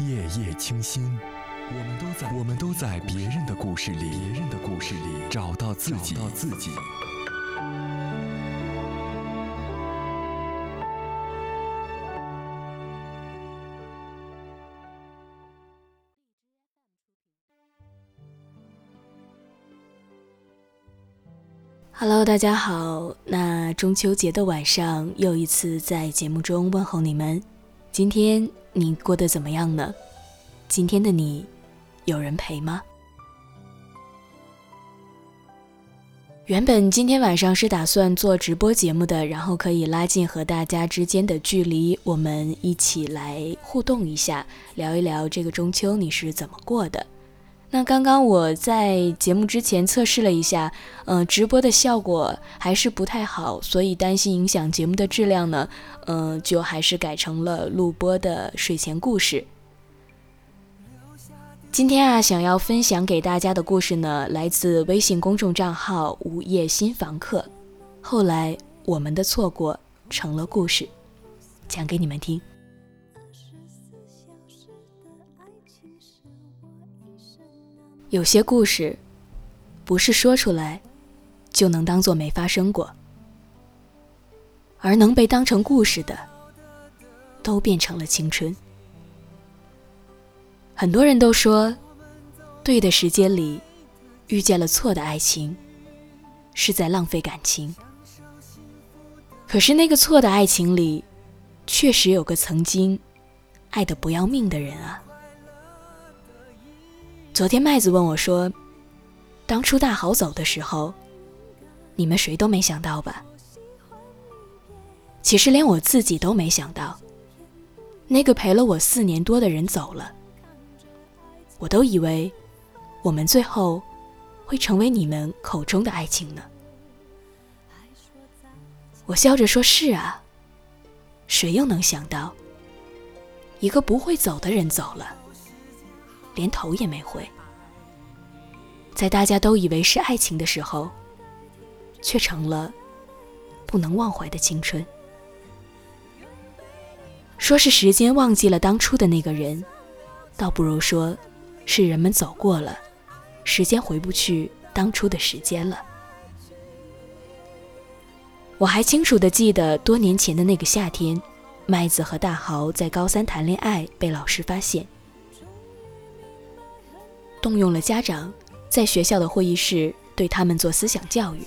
夜夜清心，我们都在我们都在别人的故事里，别人的故事里找到自己，找到自己。Hello，大家好。那中秋节的晚上，又一次在节目中问候你们。今天你过得怎么样呢？今天的你，有人陪吗？原本今天晚上是打算做直播节目的，然后可以拉近和大家之间的距离，我们一起来互动一下，聊一聊这个中秋你是怎么过的。那刚刚我在节目之前测试了一下，嗯，直播的效果还是不太好，所以担心影响节目的质量呢，嗯，就还是改成了录播的睡前故事。今天啊，想要分享给大家的故事呢，来自微信公众账号“午夜新房客”。后来，我们的错过成了故事，讲给你们听。二十四小时的爱情是有些故事，不是说出来就能当做没发生过，而能被当成故事的，都变成了青春。很多人都说，对的时间里遇见了错的爱情，是在浪费感情。可是那个错的爱情里，确实有个曾经爱的不要命的人啊。昨天麦子问我说：“当初大豪走的时候，你们谁都没想到吧？”其实连我自己都没想到，那个陪了我四年多的人走了。我都以为，我们最后会成为你们口中的爱情呢。我笑着说：“是啊，谁又能想到，一个不会走的人走了。”连头也没回，在大家都以为是爱情的时候，却成了不能忘怀的青春。说是时间忘记了当初的那个人，倒不如说是人们走过了，时间回不去当初的时间了。我还清楚的记得多年前的那个夏天，麦子和大豪在高三谈恋爱，被老师发现。动用了家长，在学校的会议室对他们做思想教育。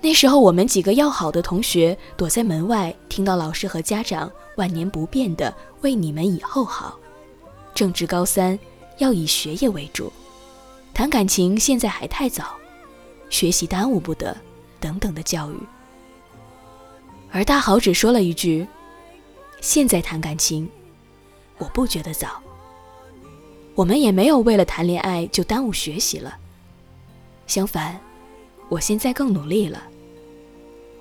那时候，我们几个要好的同学躲在门外，听到老师和家长万年不变的为你们以后好，正值高三，要以学业为主，谈感情现在还太早，学习耽误不得，等等的教育。而大豪只说了一句：“现在谈感情，我不觉得早。”我们也没有为了谈恋爱就耽误学习了。相反，我现在更努力了。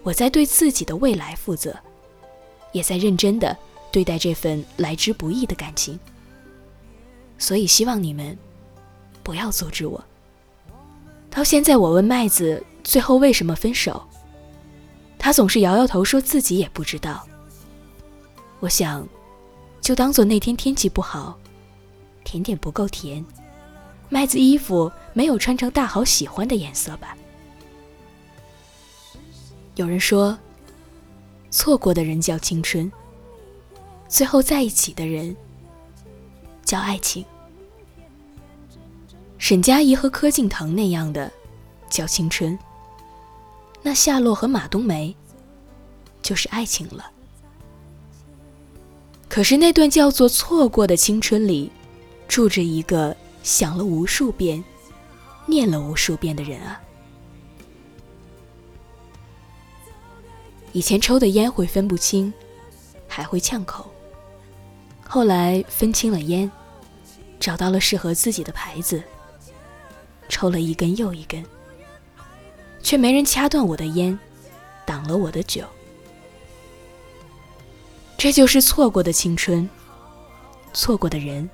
我在对自己的未来负责，也在认真的对待这份来之不易的感情。所以希望你们不要阻止我。到现在，我问麦子最后为什么分手，他总是摇摇头，说自己也不知道。我想，就当做那天天气不好。甜点不够甜，麦子衣服没有穿成大豪喜欢的颜色吧？有人说，错过的人叫青春，最后在一起的人叫爱情。沈佳宜和柯敬腾那样的叫青春，那夏洛和马冬梅就是爱情了。可是那段叫做错过的青春里。住着一个想了无数遍、念了无数遍的人啊！以前抽的烟会分不清，还会呛口。后来分清了烟，找到了适合自己的牌子，抽了一根又一根，却没人掐断我的烟，挡了我的酒。这就是错过的青春，错过的人。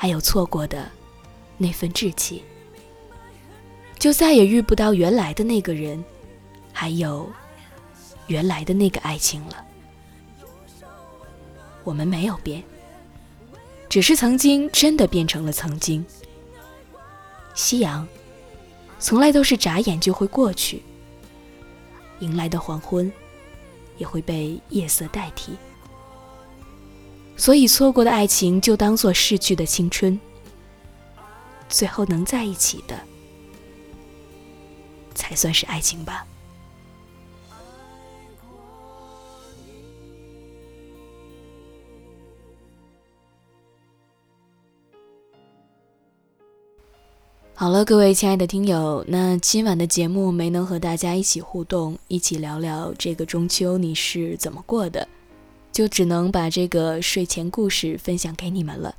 还有错过的那份稚气，就再也遇不到原来的那个人，还有原来的那个爱情了。我们没有变，只是曾经真的变成了曾经。夕阳，从来都是眨眼就会过去，迎来的黄昏，也会被夜色代替。所以，错过的爱情就当做逝去的青春。最后能在一起的，才算是爱情吧。好了，各位亲爱的听友，那今晚的节目没能和大家一起互动，一起聊聊这个中秋你是怎么过的，就只能把这个睡前故事分享给你们了。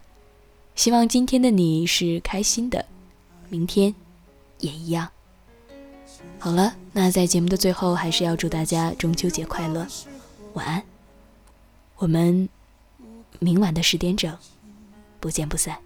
希望今天的你是开心的，明天也一样。好了，那在节目的最后，还是要祝大家中秋节快乐，晚安。我们明晚的十点整，不见不散。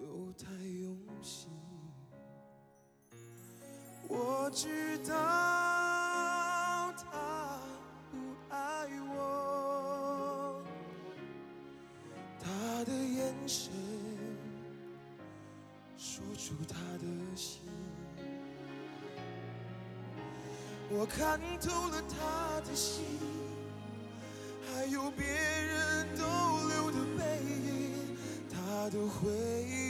又太用心我知道他不爱我，他的眼神说出他的心，我看透了他的心，还有别人逗留的背影，他的回忆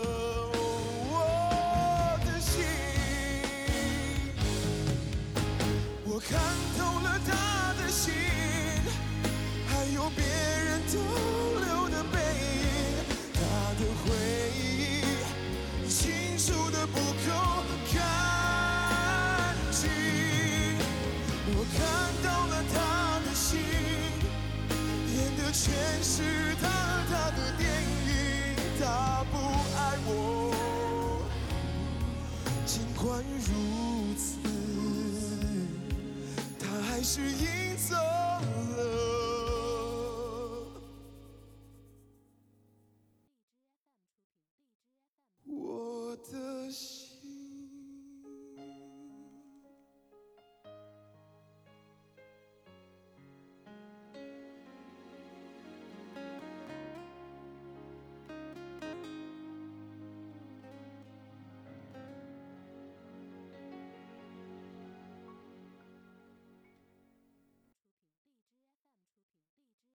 看透了他的心。还有别人逗留的背影，他的回忆清楚的不够干净。我看到了他的心，演的全是他和他的电影。他不爱我，尽管如是一。